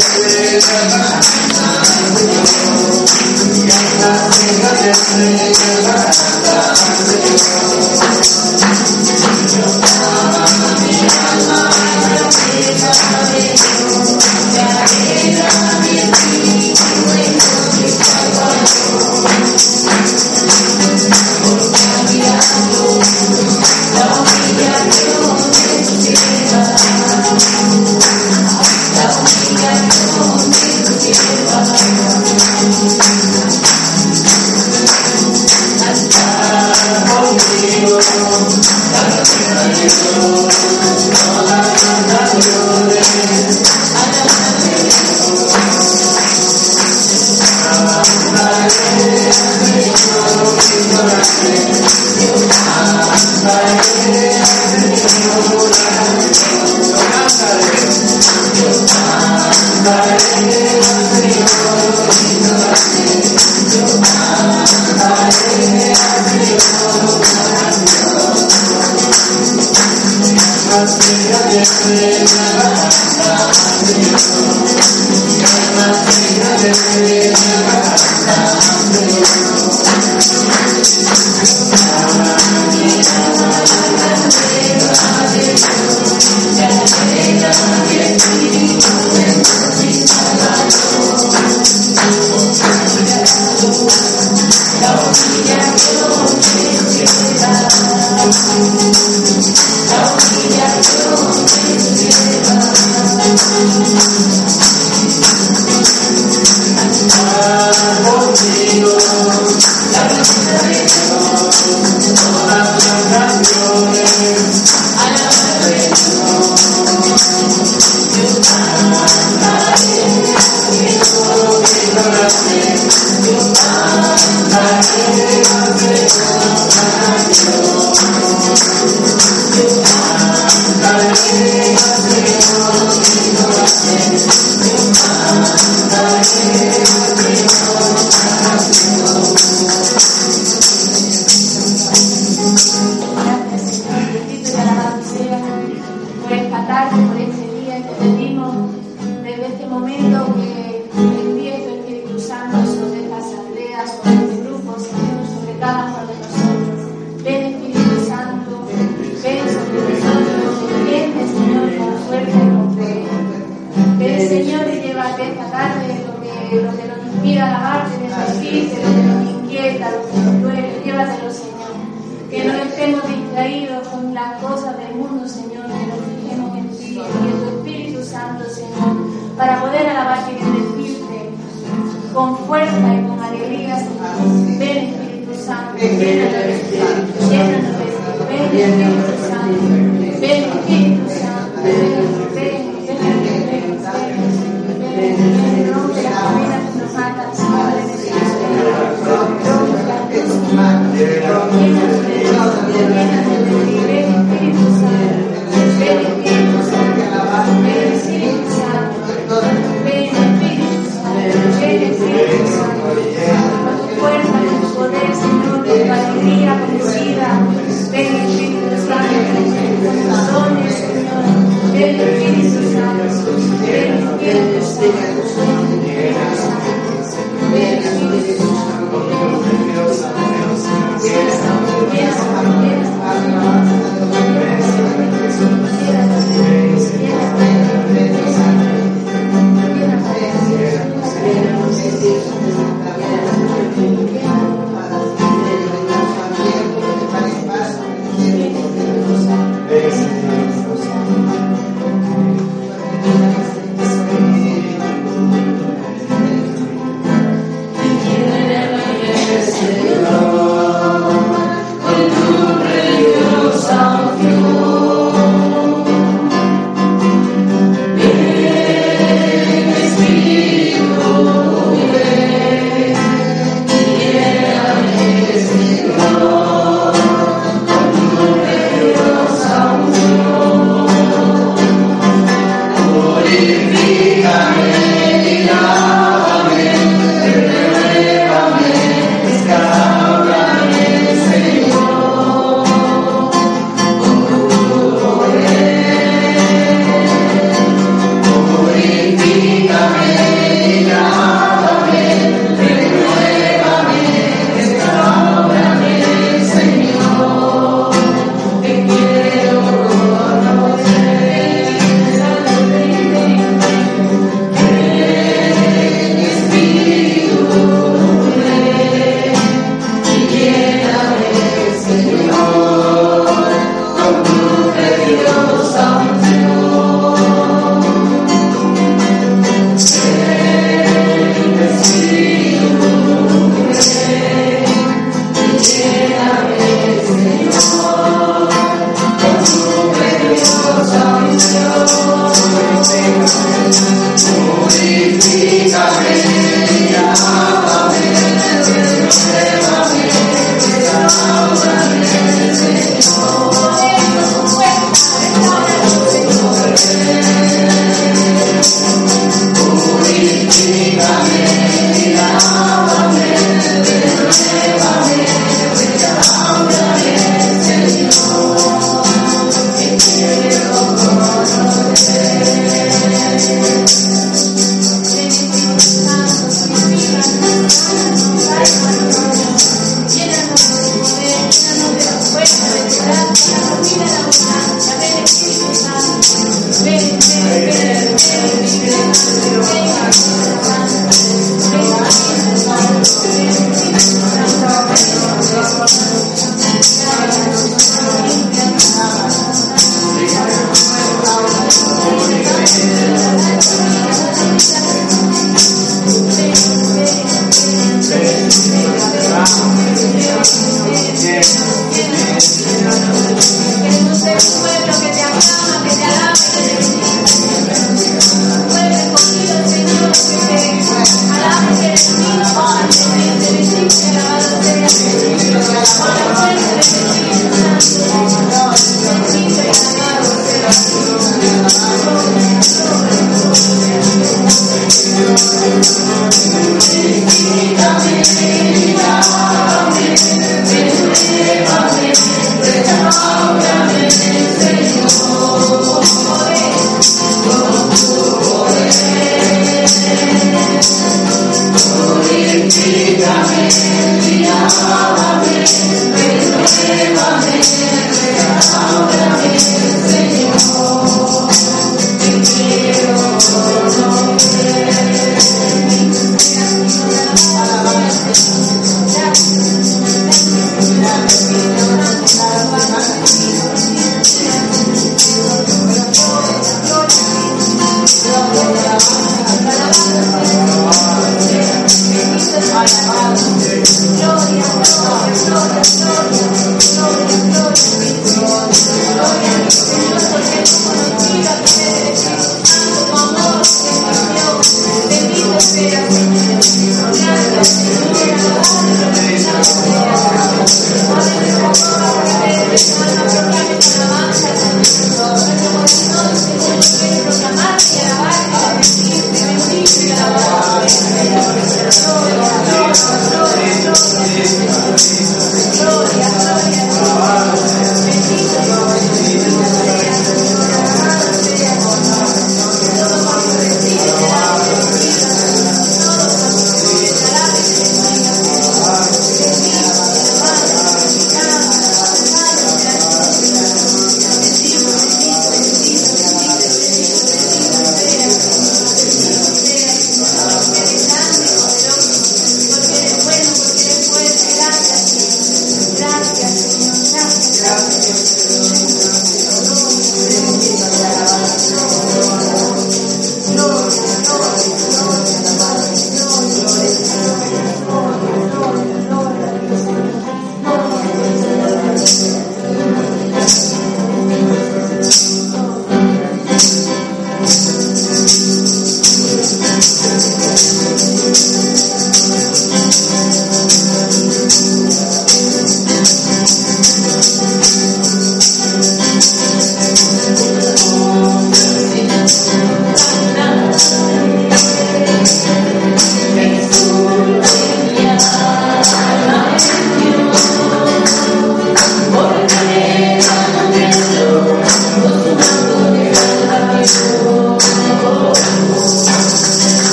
fuerza,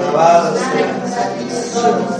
Alabado sea.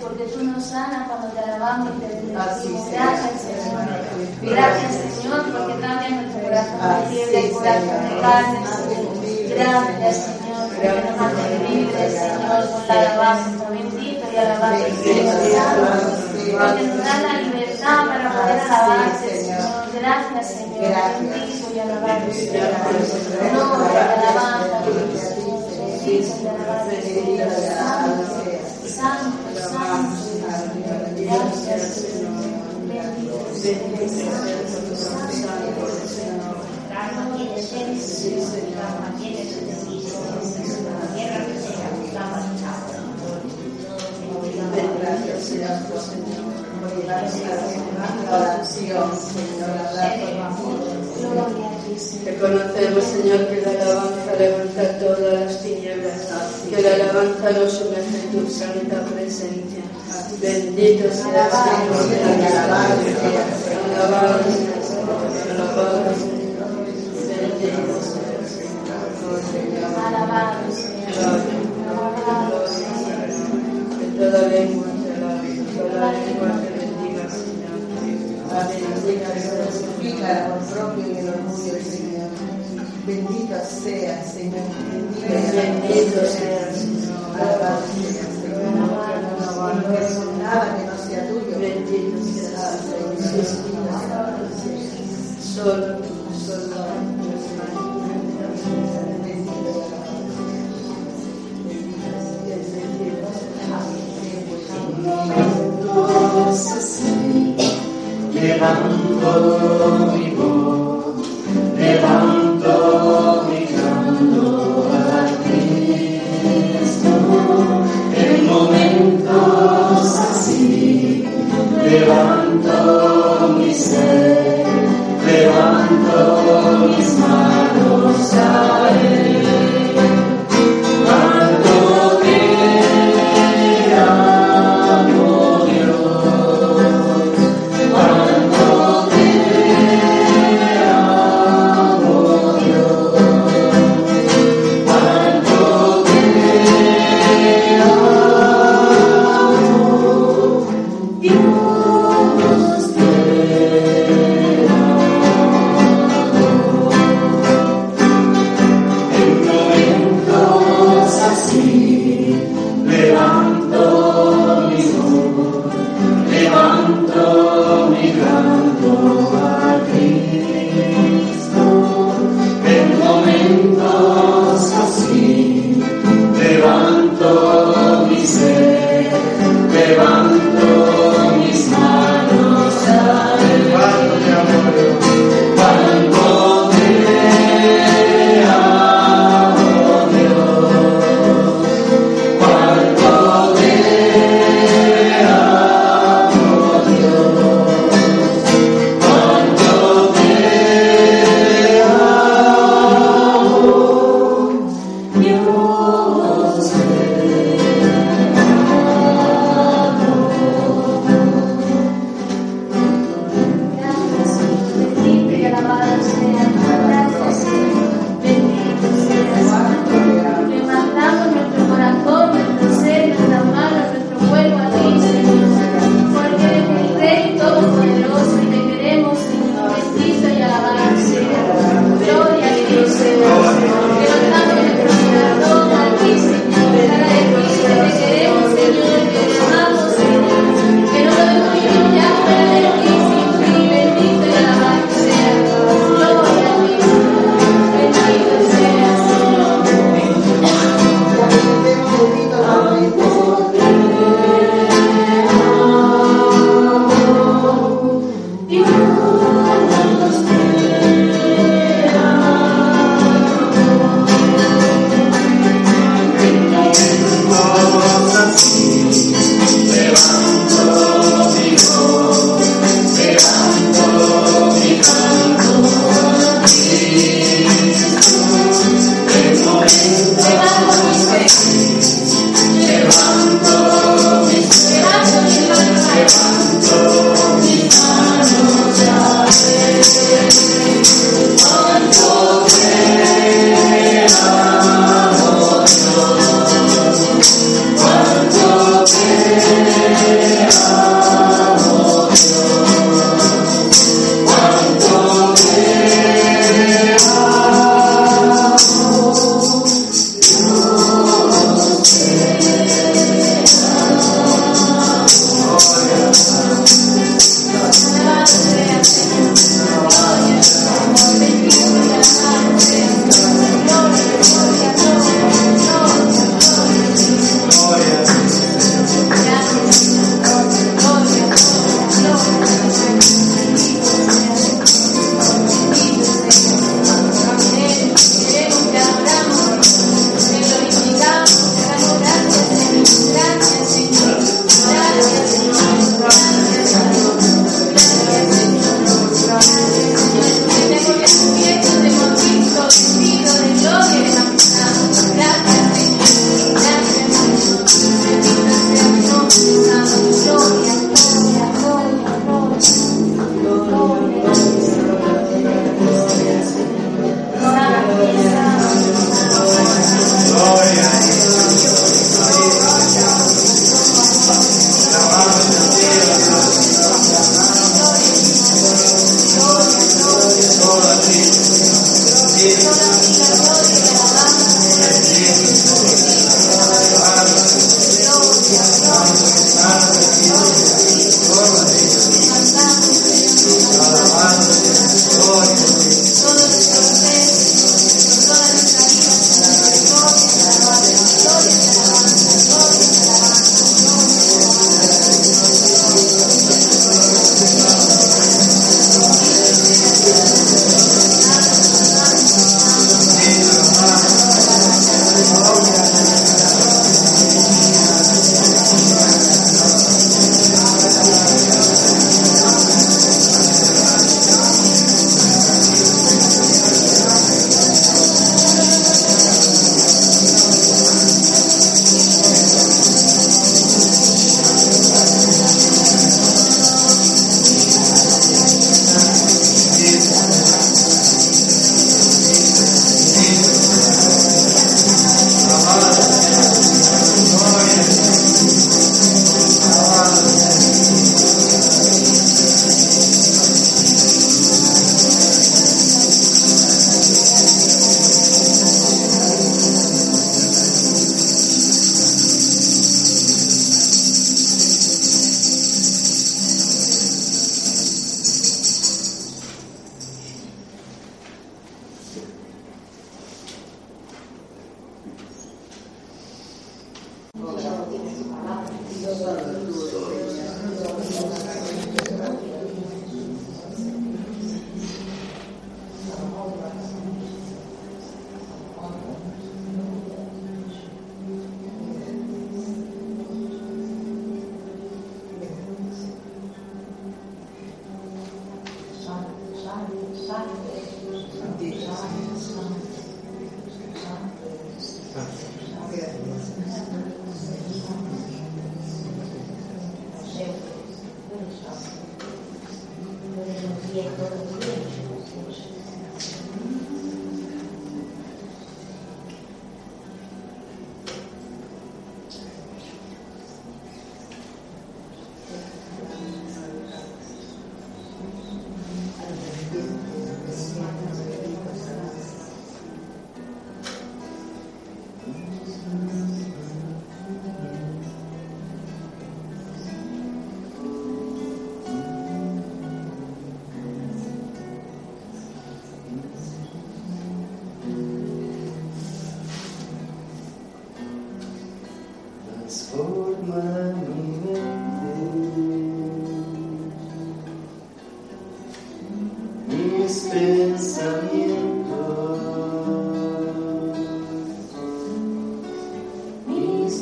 Porque tú nos sanas cuando te alabamos y te bendecimos. Gracias, Señor. Gracias, Señor, porque cambias nuestro corazón de piedra y corazón de carne, Gracias, Señor, porque nos haces libres, Señor, con la alabanza. Bendito y alabado Señor. Porque nos da la libertad para poder alabarte, Señor. Gracias, Señor. Bendito y alabado Señor. Señor. Reconocemos, Señor, que la alabanza levanta todas las tinieblas, que la alabanza lo somete tu santa presencia. Bendito sea el Señor, alabado sea, alabado sea, alabado sea, bendito sea Señor. Sea, Señor. Bendito sea,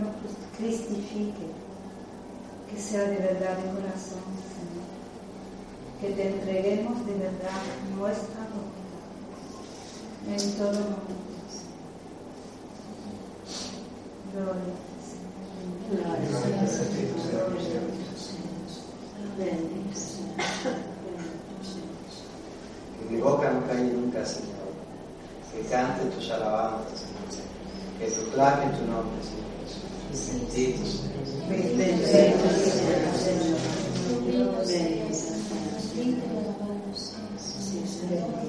nos cristifique, que sea de verdad de corazón, Señor. Que te entreguemos de verdad nuestra voluntad en todo momento. Gloria. Que mi boca no calle nunca, Señor. Que cante tus alabanzas, Señor. Que proclame tu nombre, Señor Bendito Señor. Bendito sea Señor. Gracias.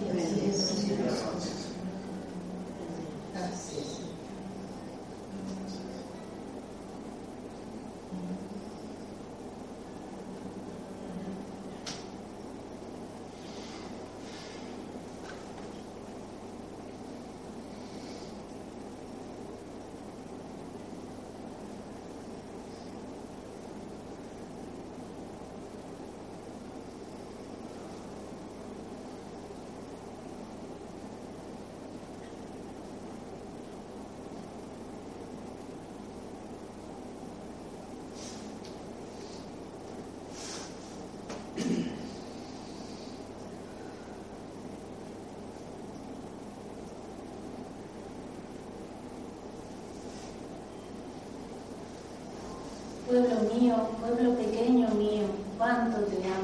pueblo mío, pueblo pequeño mío, cuánto te amo.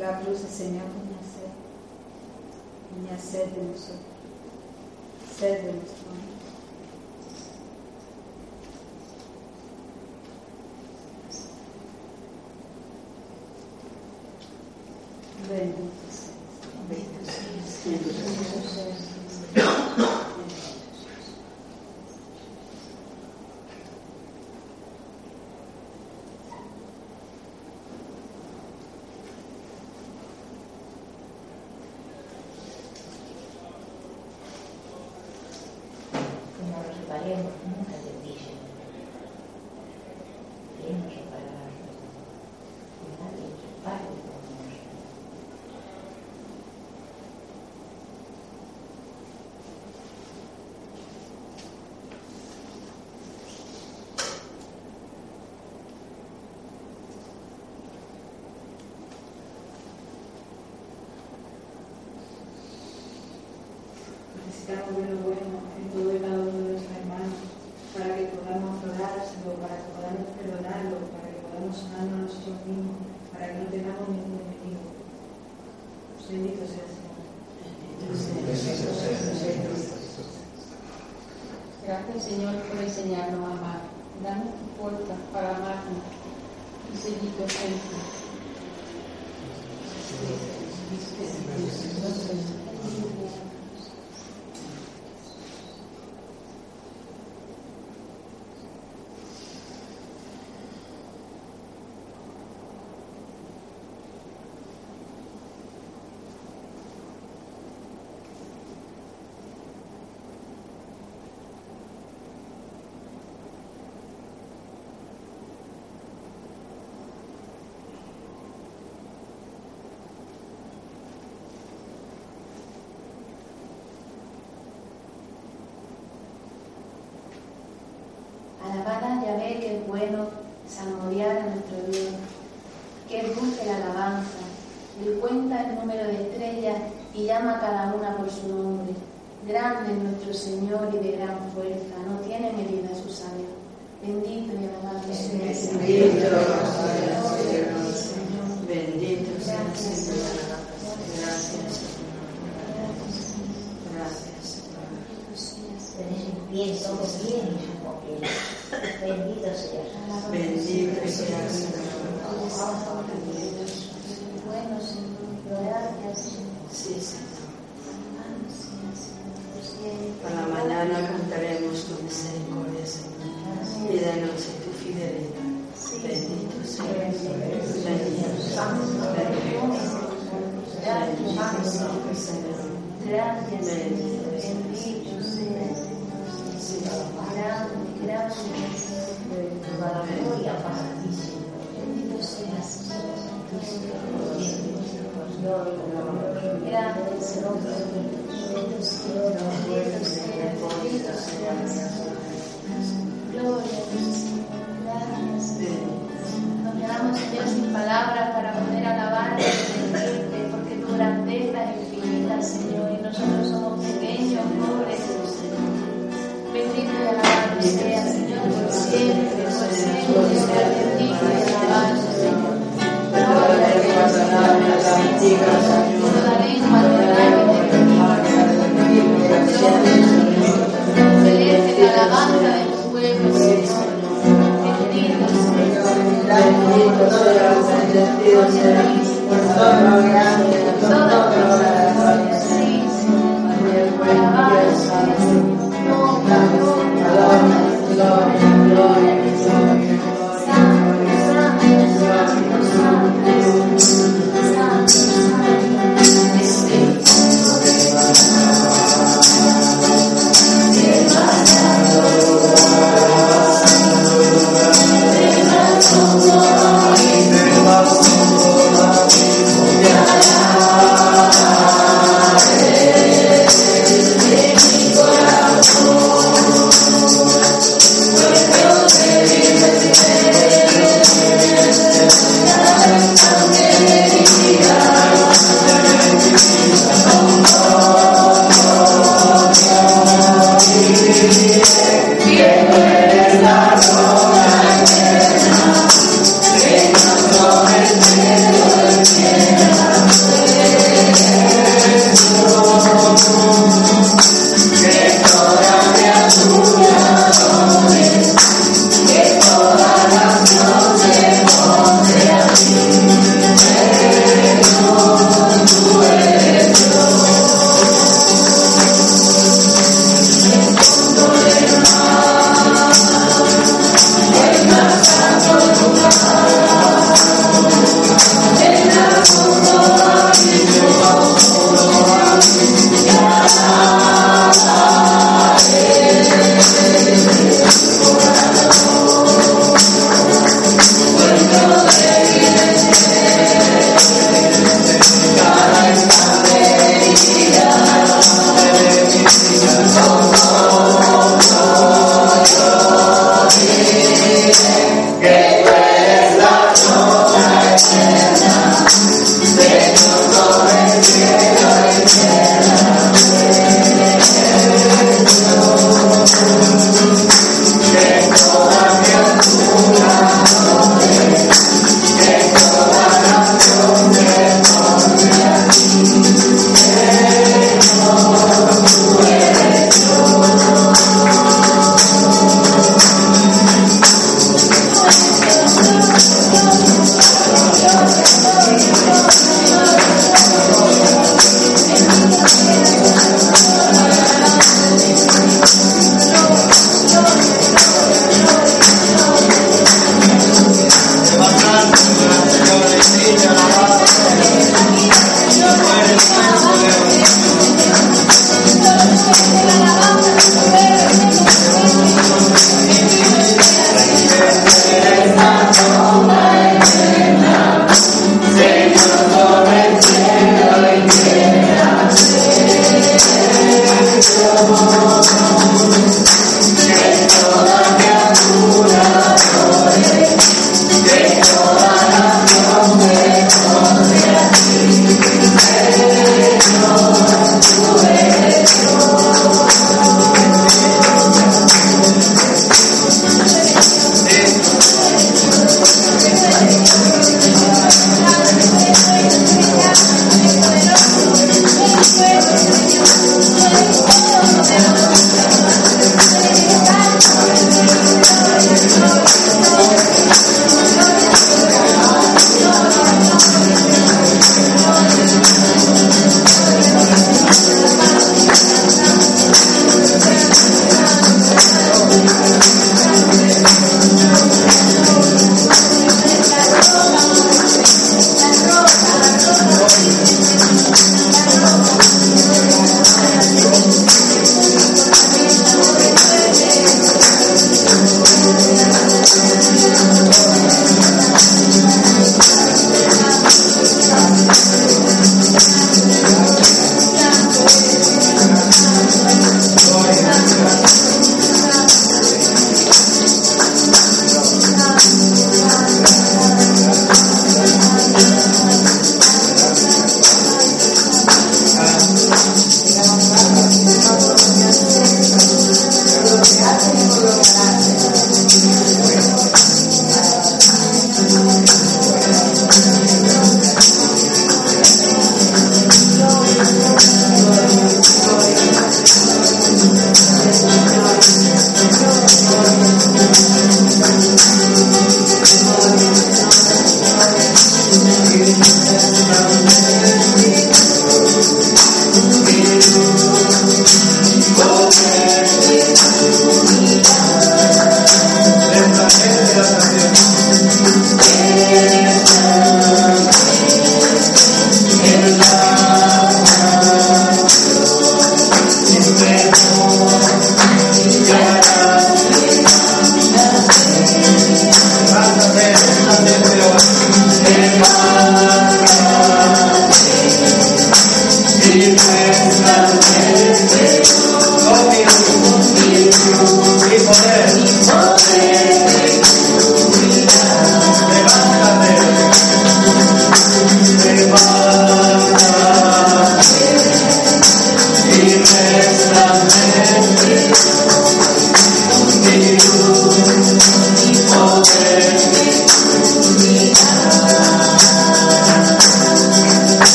la cruz y Señor, con mi sed. Mi sed de nosotros. Sed de nosotros. queremos nunca bendición. Tenemos que pagar. Nadie que pague por nosotros. Necesitamos una buena bueno saborear a nuestro Dios, que Él busque la alabanza, Él cuenta el número de estrellas y llama a cada una por su nombre. Grande es nuestro Señor y de gran fuerza, no tiene medida su sabio. Bendito y alabado Bendito Señor. Bendito sea el Señor. Gracias, Señor. Gracias, Señor. Gracias, Señor. bien, somos bien, Bendito seas. Bendito seas, Señor. Bueno, Señor, gracias. Sí, Señor.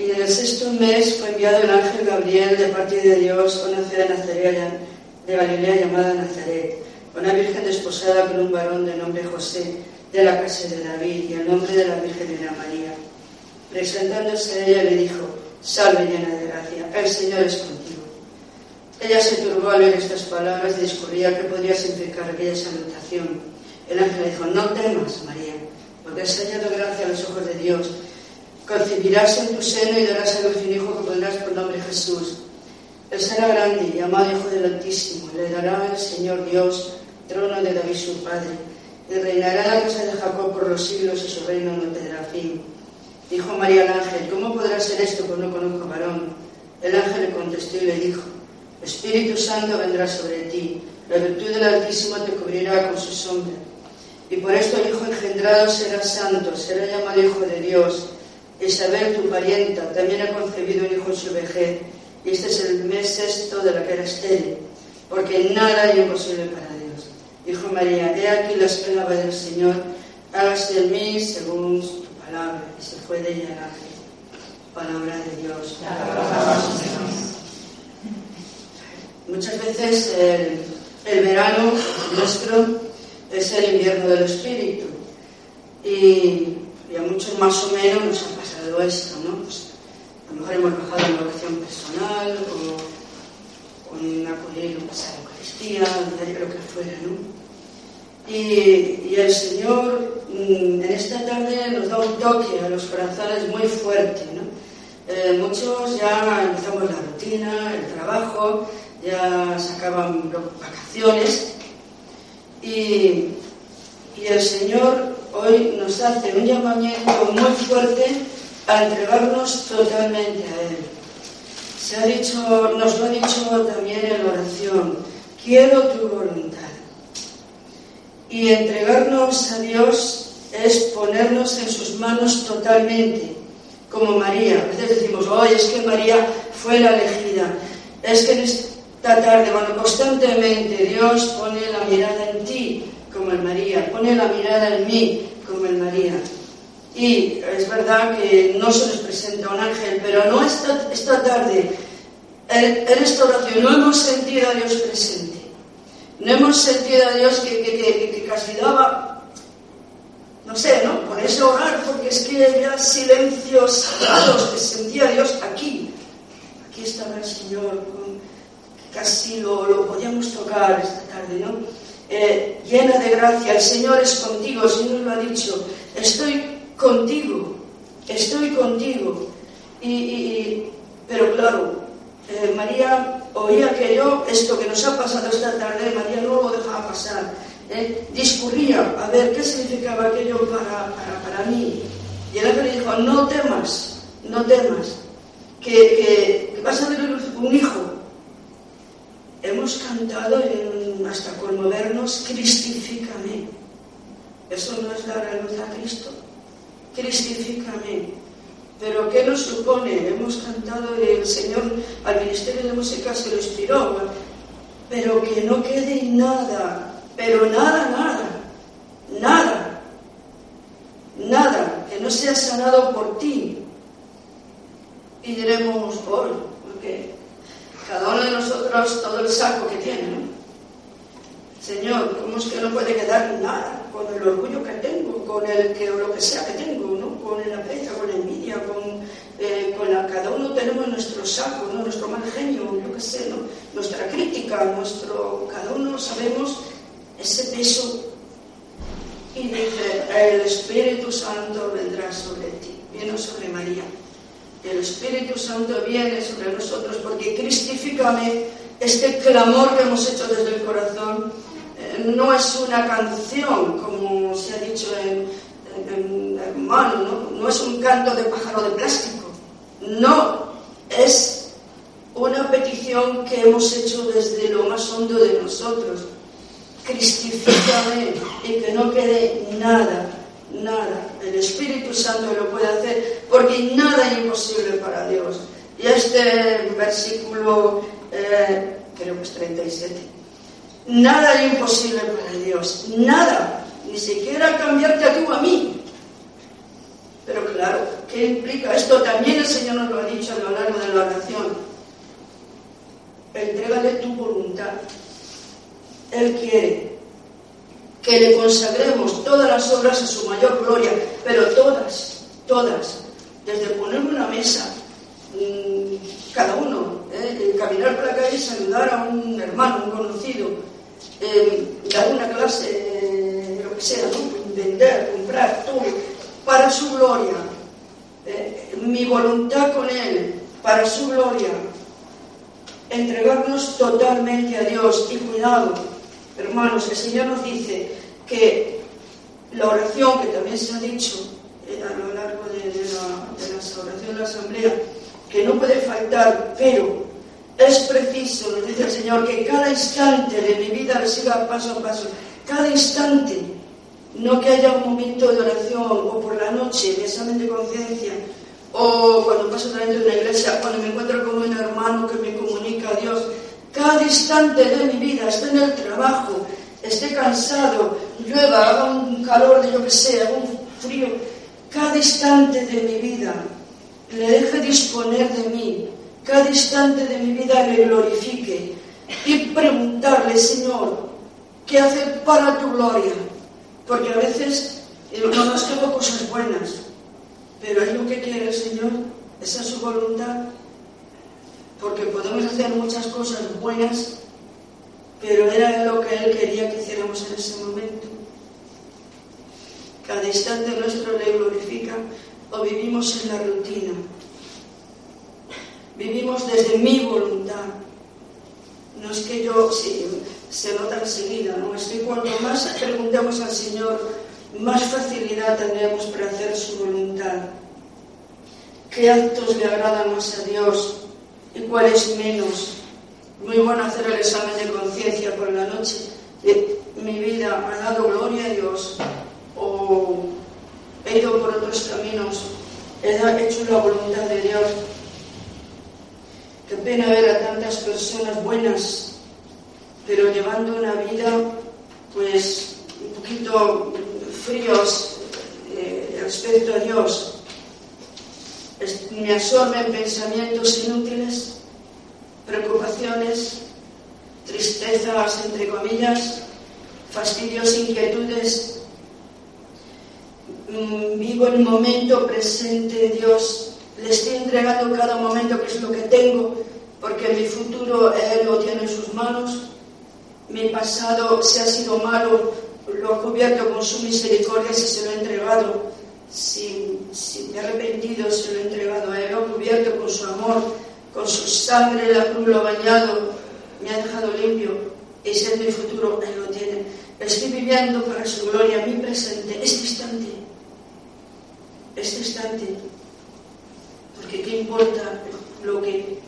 Y en el sexto mes fue enviado el ángel Gabriel de parte de Dios a una ciudad nazarea, de Galilea llamada Nazaret, una virgen desposada por un varón de nombre José, de la casa de David, y el nombre de la Virgen era María. Presentándose a ella le dijo, Salve llena de gracia, el Señor es contigo. Ella se turbó al oír estas palabras y discurría que podría significar aquella salutación. El ángel le dijo, No temas, María, porque has hallado gracia a los ojos de Dios concebirás en tu seno y darás a luz un hijo que pondrás por nombre Jesús. Él será grande, y llamado Hijo del Altísimo, le dará el Señor Dios trono de David su padre, y reinará la casa de Jacob por los siglos y su reino no tendrá fin. Dijo María al ángel, ¿cómo podrá ser esto pues no conozco varón? El ángel le contestó y le dijo, Espíritu Santo vendrá sobre ti, la virtud del Altísimo te cubrirá con su sombra. Y por esto el Hijo engendrado será santo, será llamado Hijo de Dios Isabel, tu parienta, también ha concebido un hijo en su vejez, y este es el mes sexto de la que era estéril, porque nada es imposible para Dios. Dijo María, he aquí la esclava del Señor, hágase en mí según tu palabra. Y se fue de ella el. Palabra de Dios. Muchas veces el, el verano nuestro es el invierno del espíritu. Y y a muchos más o menos nos ha pasado esto, ¿no? Pues, a lo mejor hemos bajado en la oración personal o, o en acudir a la Eucaristía, lo que fuera, ¿no? Y, el Señor mm, en esta tarde nos da un toque a los corazones muy fuerte. ¿no? Eh, muchos ya empezamos la rutina, el trabajo, ya se acaban vacaciones y, y el Señor hoy nos hace un llamamiento muy fuerte a entregarnos totalmente a Él. Se ha dicho, nos lo ha dicho también en oración, quiero tu voluntad. Y entregarnos a Dios es ponernos en sus manos totalmente, como María. A veces decimos, hoy oh, es que María fue la elegida. Es que en esta tarde, bueno, constantemente Dios pone la mirada en ti, como en María, pone la mirada en mí, como en María. Y es verdad que no se nos presenta un ángel, pero no esta, esta tarde, en, esta oración, no hemos sentido a Dios presente. No hemos sentido a Dios que, que, que, que casi daba, no sé, ¿no? Ponerse a orar, porque es que había silencios sagrados que sentía Dios aquí. Aquí estaba el Señor, casi lo, lo podíamos tocar esta tarde, ¿no? Eh, llena de gracia, el Señor es contigo, el Señor lo ha dicho, estoy contigo, estoy contigo. Y, pero claro, eh, María oía que yo, esto que nos ha pasado esta tarde, María no lo dejaba pasar. Eh, discurría a ver qué significaba aquello para, para, para mí. Y el ángel dijo, no temas, no temas, que vas a tener un hijo. Hemos cantado hasta conmovernos, cristifícame. Eso no es dar a luz a Cristo. Cristifícame. Pero ¿qué nos supone? Hemos cantado el Señor al Ministerio de Música se lo inspiró, pero que no quede nada, pero nada, nada, nada, nada, que no sea sanado por ti. Y diremos, por, porque cada uno de nosotros todo el saco que tiene, ¿no? Señor, ¿cómo es que no puede quedar nada con el orgullo que tengo, con el que o lo que sea que tengo, ¿no? Con la pereza, con la envidia, con, eh, con cada uno tenemos nuestro saco, ¿no? Nuestro mal genio, yo qué sé, ¿no? Nuestra crítica, nuestro, cada uno sabemos ese peso. Y dice, el Espíritu Santo vendrá sobre ti, viene sobre María. El Espíritu Santo viene sobre nosotros porque cristifícame este clamor que hemos hecho desde el corazón no es una canción, como se ha dicho en, en, en mano, ¿no? no es un canto de pájaro de plástico, no, es una petición que hemos hecho desde lo más hondo de nosotros. Cristifícame y que no quede nada, nada. El Espíritu Santo lo puede hacer porque nada es imposible para Dios. Y este versículo, eh, creo que es 37 Nada es imposible para Dios, nada, ni siquiera cambiarte a tú a mí. Pero claro, ¿qué implica esto? También el Señor nos lo ha dicho a lo largo de la oración. Entrégale tu voluntad. Él quiere que le consagremos todas las obras a su mayor gloria, pero todas, todas, desde poner una mesa, mmm, cada uno, ¿eh? caminar por la calle y saludar a un hermano, un conocido, eh, dar una clase, eh, lo que sea, vender, comprar, todo, para su gloria. Eh, mi voluntad con Él, para su gloria. Entregarnos totalmente a Dios. Y cuidado, hermanos, el Señor nos dice que la oración, que también se ha dicho eh, a lo largo de, de, la, de la oración de la asamblea, que no puede faltar, pero es preciso, nos dice el Señor, que cada instante de mi vida reciba paso a paso, cada instante, no que haya un momento de oración o por la noche, mi examen de conciencia, o cuando paso delante de una iglesia, cuando me encuentro con un hermano que me comunica a Dios, cada instante de mi vida, esté en el trabajo, esté cansado, llueva, haga un calor de yo que sé, un frío, cada instante de mi vida le deje disponer de mí, cada instante de mi vida le glorifique y preguntarle, Señor, ¿qué hacer para tu gloria? Porque a veces no nos tengo cosas buenas, pero es lo que quiere el Señor, esa es su voluntad, porque podemos hacer muchas cosas buenas, pero era lo que Él quería que hiciéramos en ese momento. Cada instante nuestro le glorifica o vivimos en la rutina. Vivimos desde mi voluntad. No es que yo, se nota enseguida, ¿no? Es que cuanto más preguntemos al Señor, más facilidad tendremos para hacer su voluntad. qué actos le agradan más a Dios y cuáles menos. Muy bueno hacer el examen de conciencia por la noche. De mi vida ha dado gloria a Dios o he ido por otros caminos, he hecho la voluntad de Dios. Qué pena ver a tantas personas buenas, pero llevando una vida, pues, un poquito fríos eh, respecto a Dios. Me absorben pensamientos inútiles, preocupaciones, tristezas, entre comillas, fastidios, inquietudes. Mm, vivo el momento presente Dios. Le estoy entregando cada momento que es lo que tengo, porque mi futuro Él lo tiene en sus manos. Mi pasado, si ha sido malo, lo ha cubierto con su misericordia si se lo he entregado. Si, si me he arrepentido, se lo he entregado a Él. Lo cubierto con su amor, con su sangre, la cruz lo bañado, me ha dejado limpio. Si es mi futuro, Él lo tiene. Estoy viviendo para su gloria, mi presente, este instante. Este instante. Porque ¿qué importa lo que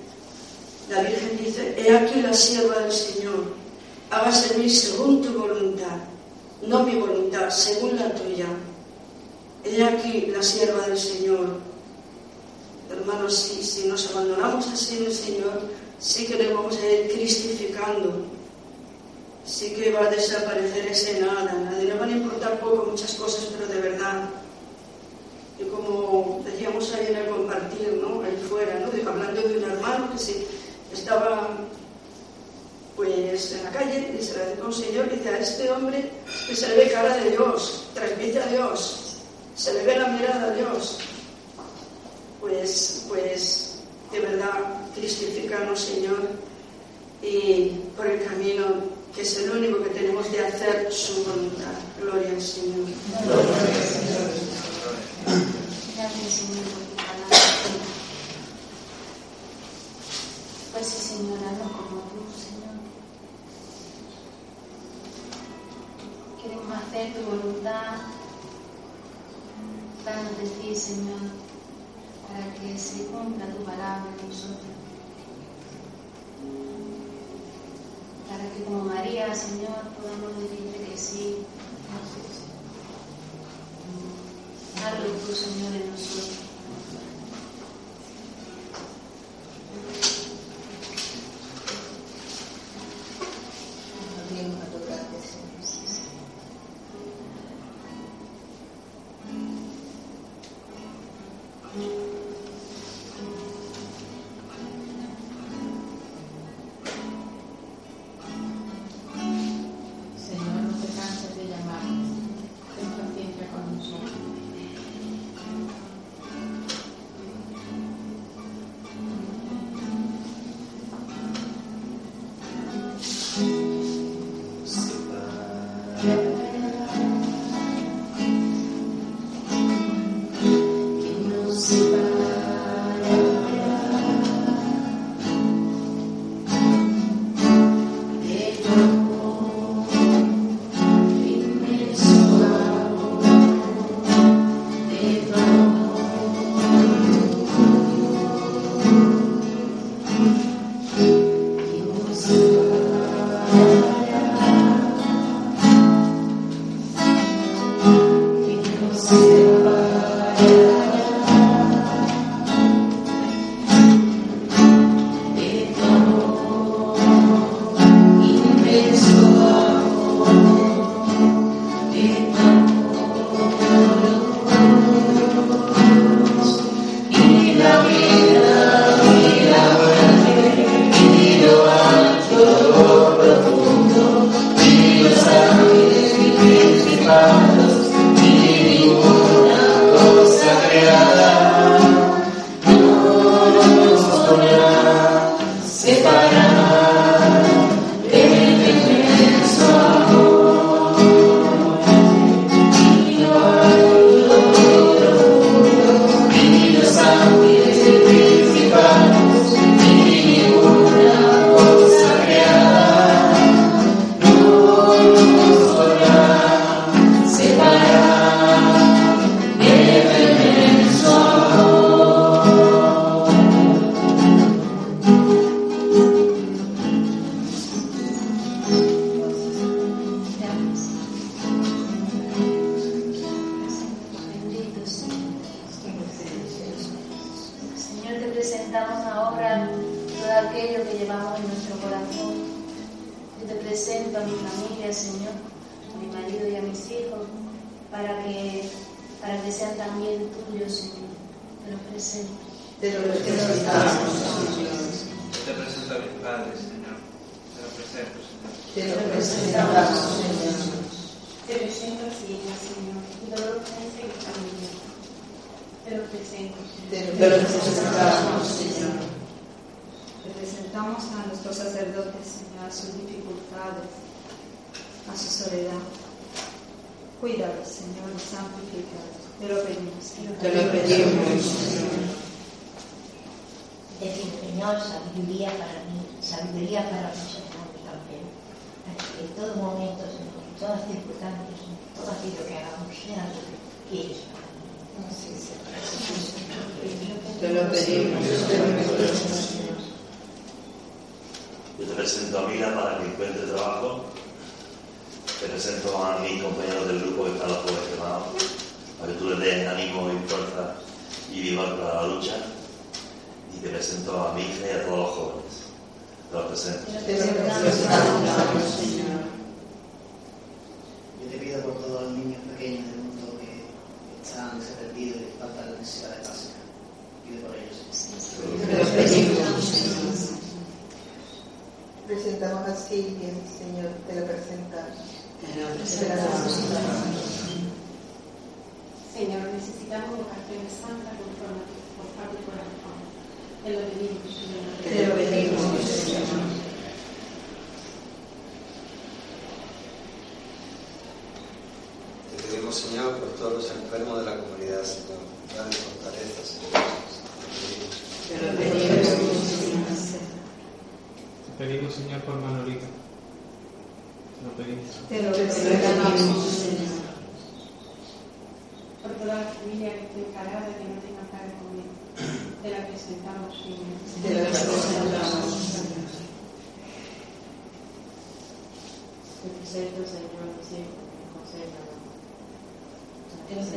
la Virgen dice? He aquí la sierva del Señor. Hágase en mí según tu voluntad. No mi voluntad, según la tuya. He aquí la sierva del Señor. Hermanos, si, si nos abandonamos así en el Señor, sí que le vamos a ir cristificando sí que va a desaparecer ese nada, nadie le van a importar poco muchas cosas, pero de verdad. Y como decíamos ahí en el compartir, ¿no? Ahí fuera, ¿no? Hablando de un hermano que sí, estaba pues en la calle y se le acercó un señor y dice a este hombre que se le ve cara de Dios, transmite a Dios, se le ve la mirada a Dios. Pues, pues, de verdad, cristificanos, Señor, y por el camino que es el único que tenemos de hacer su voluntad. Gloria al Señor. Gracias, Señor, por tu palabra. Pues sí, Señor, hazlo como tú, Señor. Queremos hacer tu voluntad. Danos de ti, Señor, para que se cumpla tu palabra en nosotros. para que como María, Señor, podamos decirte que sí. Hazlo tú, Señor, en nosotros. Ellos. Te lo pedimos, Señor. Presentamos a Silvia, Señor, te lo presentamos. Te lo presentamos, Señor, necesitamos vocaciones santas conforme por parte del corazón. Te lo pedimos, Señor. Te lo pedimos, Señor. Pedimos, Señor, por todos los enfermos de la comunidad, Señor. Dale fortaleza, Señor. Te pedimos, Señor. Te pedimos, Señor, por Manolita. Te lo pedimos. Te lo pedimos, Señor. Por toda la familia que esté encarada y que no tenga para comer. Te la presentamos, Señor. Te lo presentamos, Señor. Te presento, Señor, siempre, Señor.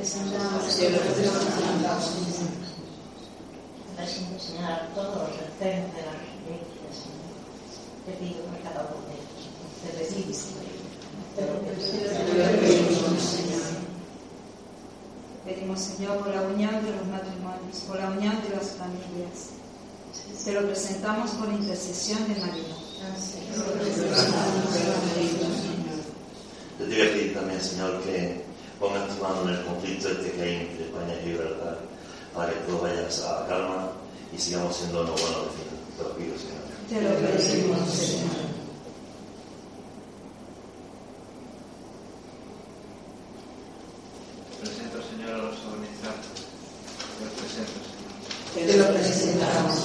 Señor, a. Te pedimos, Señor. Por la unión de los matrimonios, por la unión de las familias. Te lo presentamos por intercesión de María. Te voy a pedir también, Señor, que pongas tu mano en el conflicto este que hay entre España y Gibraltar, para que todo vaya a calma y sigamos siendo unos buenos vecinos. Te lo pido, Señor. Te lo pedimos, Señor. Te presento, Señor, a los organizantes. Te los presento, Señor. Te lo presentamos,